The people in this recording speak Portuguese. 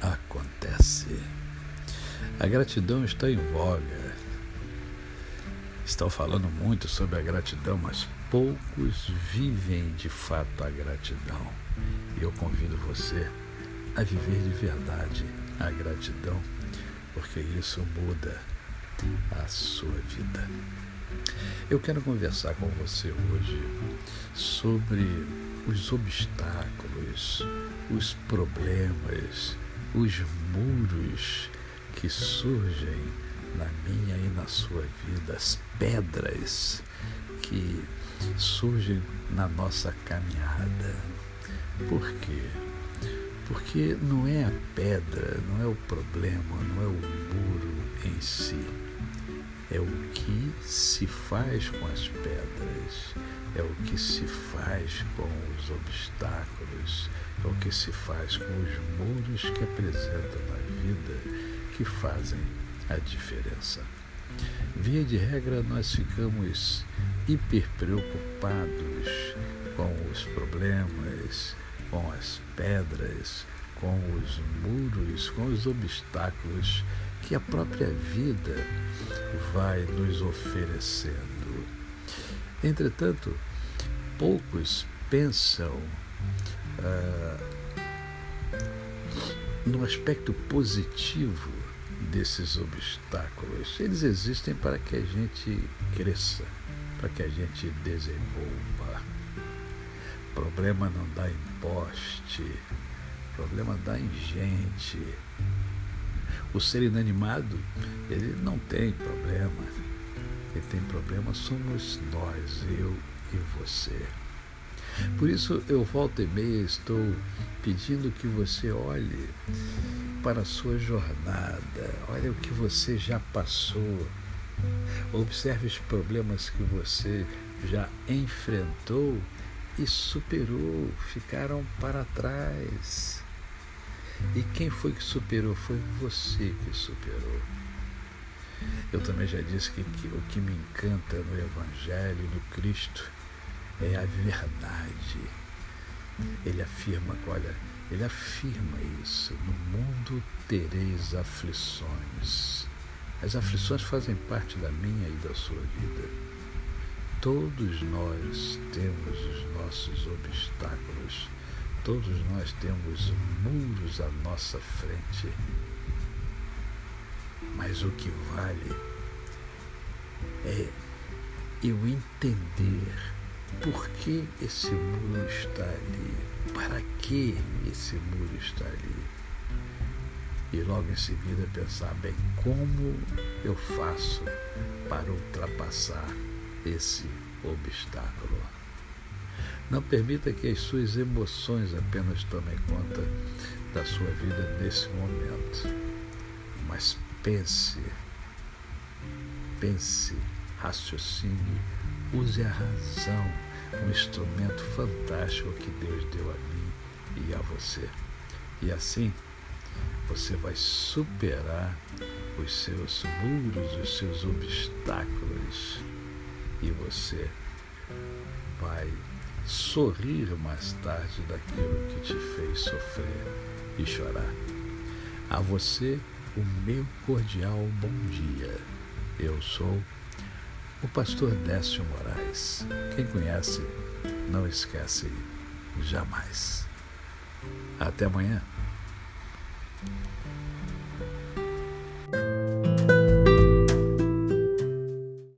acontece. A gratidão está em voga. Estão falando muito sobre a gratidão, mas poucos vivem de fato a gratidão. E eu convido você a viver de verdade a gratidão, porque isso muda a sua vida. Eu quero conversar com você hoje sobre os obstáculos, os problemas, os muros que surgem na minha e na sua vida, as pedras que surgem na nossa caminhada. Por quê? Porque não é a pedra, não é o problema, não é o muro em si é o que se faz com as pedras, é o que se faz com os obstáculos, é o que se faz com os muros que apresentam na vida que fazem a diferença. Via de regra, nós ficamos hiper preocupados com os problemas, com as pedras, com os muros, com os obstáculos que a própria vida vai nos oferecendo. Entretanto, poucos pensam ah, no aspecto positivo desses obstáculos. Eles existem para que a gente cresça, para que a gente desenvolva. Problema não dá em poste, problema dá em gente. O ser inanimado, ele não tem problema. Quem tem problema somos nós, eu e você. Por isso eu volto e meia estou pedindo que você olhe para a sua jornada, olhe o que você já passou, observe os problemas que você já enfrentou e superou, ficaram para trás. E quem foi que superou? Foi você que superou. Eu também já disse que, que o que me encanta no Evangelho, no Cristo, é a verdade. Ele afirma, olha, ele afirma isso: no mundo tereis aflições. As aflições fazem parte da minha e da sua vida. Todos nós temos os nossos obstáculos Todos nós temos muros à nossa frente, mas o que vale é eu entender por que esse muro está ali, para que esse muro está ali. E logo em seguida pensar, bem, como eu faço para ultrapassar esse obstáculo? Não permita que as suas emoções apenas tomem conta da sua vida nesse momento. Mas pense, pense, raciocine, use a razão, um instrumento fantástico que Deus deu a mim e a você. E assim você vai superar os seus muros, os seus obstáculos e você vai sorrir mais tarde daquilo que te fez sofrer e chorar. A você, o meu cordial bom dia. Eu sou o pastor Décio Moraes. Quem conhece, não esquece jamais. Até amanhã.